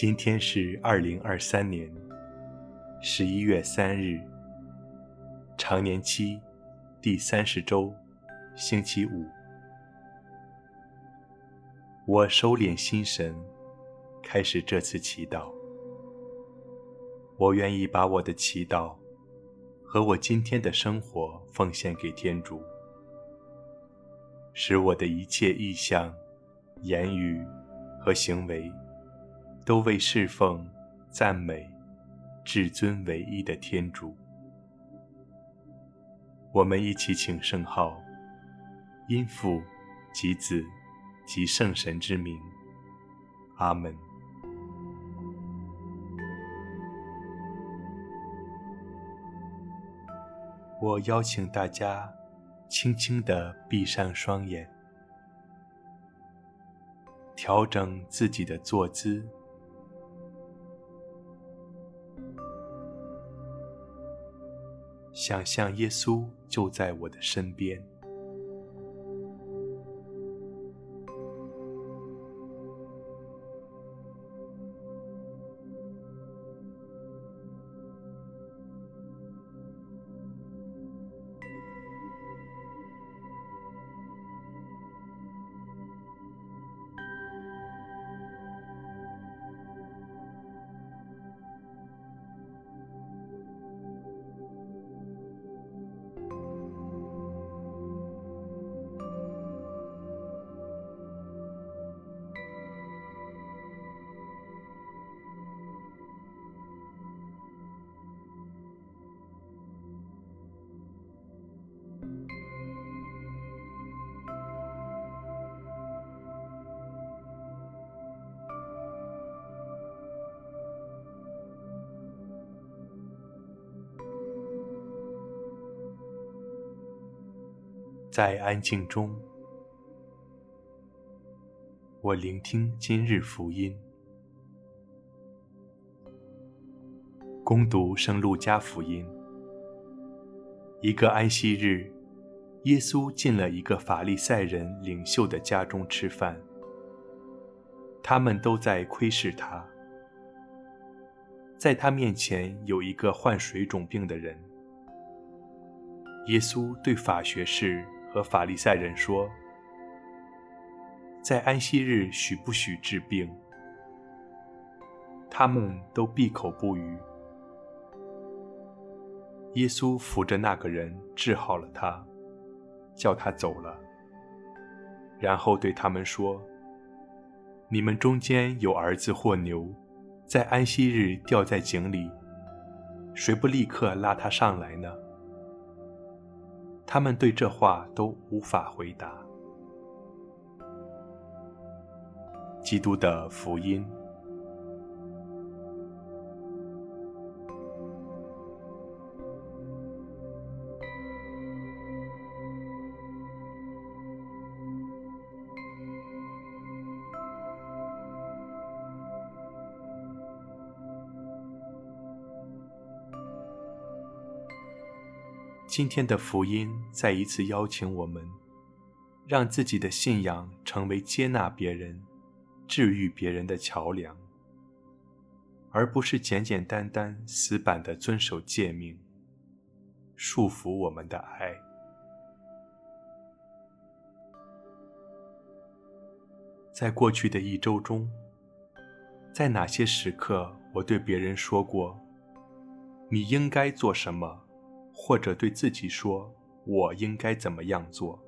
今天是二零二三年十一月三日，常年期第三十周，星期五。我收敛心神，开始这次祈祷。我愿意把我的祈祷和我今天的生活奉献给天主，使我的一切意向、言语和行为。都为侍奉、赞美至尊唯一的天主。我们一起请圣号，因父及子及圣神之名，阿门。我邀请大家轻轻地闭上双眼，调整自己的坐姿。想象耶稣就在我的身边。在安静中，我聆听今日福音。恭读圣路加福音。一个安息日，耶稣进了一个法利赛人领袖的家中吃饭。他们都在窥视他。在他面前有一个患水肿病的人。耶稣对法学士。和法利赛人说：“在安息日许不许治病？”他们都闭口不语。耶稣扶着那个人治好了他，叫他走了。然后对他们说：“你们中间有儿子或牛，在安息日掉在井里，谁不立刻拉他上来呢？”他们对这话都无法回答。基督的福音。今天的福音再一次邀请我们，让自己的信仰成为接纳别人、治愈别人的桥梁，而不是简简单单、死板的遵守诫命，束缚我们的爱。在过去的一周中，在哪些时刻我对别人说过：“你应该做什么？”或者对自己说：“我应该怎么样做？”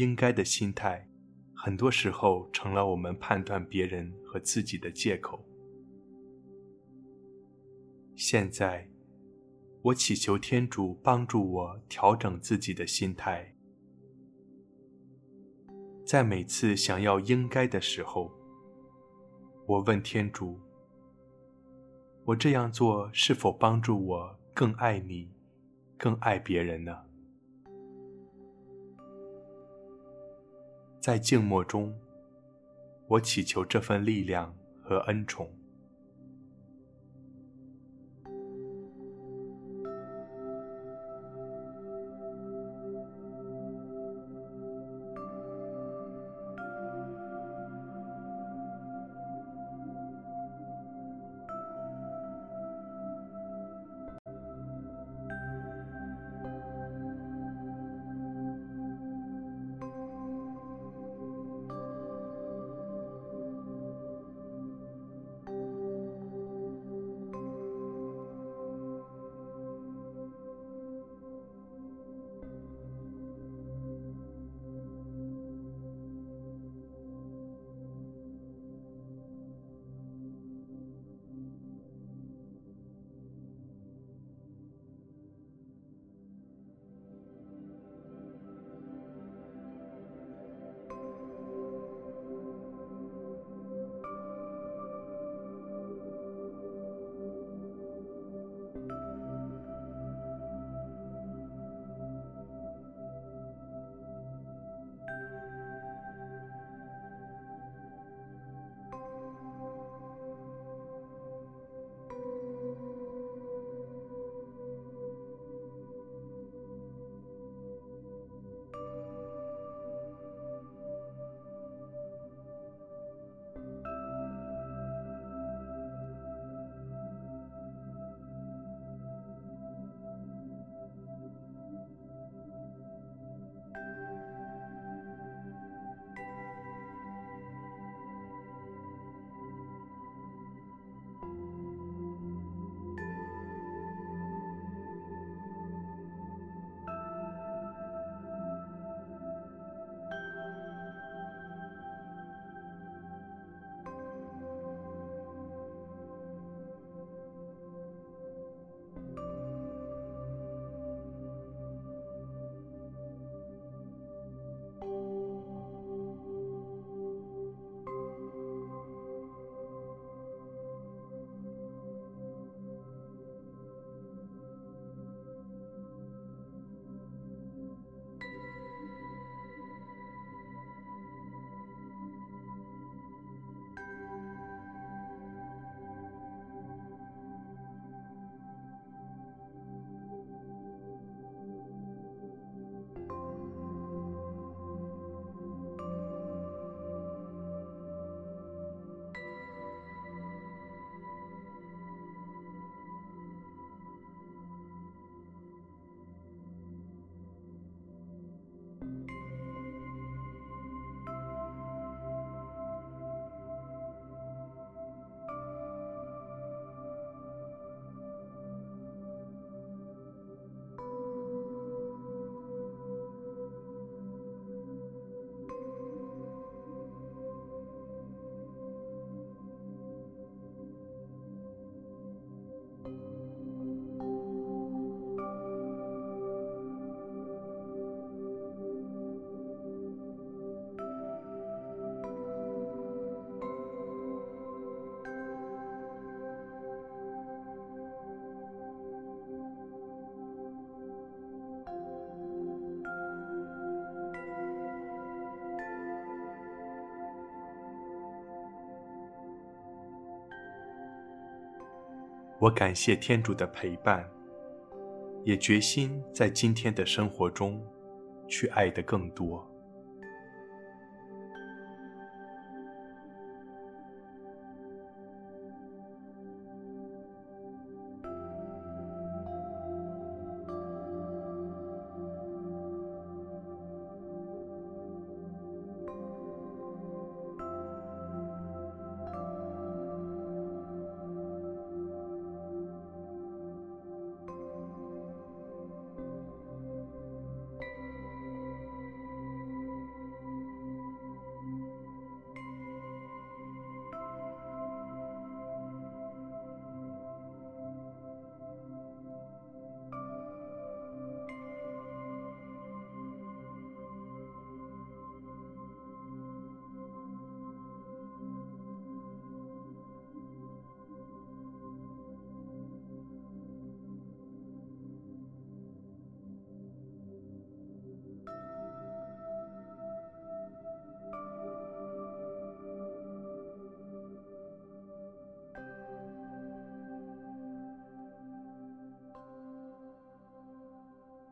应该的心态，很多时候成了我们判断别人和自己的借口。现在，我祈求天主帮助我调整自己的心态，在每次想要应该的时候，我问天主：我这样做是否帮助我更爱你，更爱别人呢？在静默中，我祈求这份力量和恩宠。我感谢天主的陪伴，也决心在今天的生活中去爱得更多。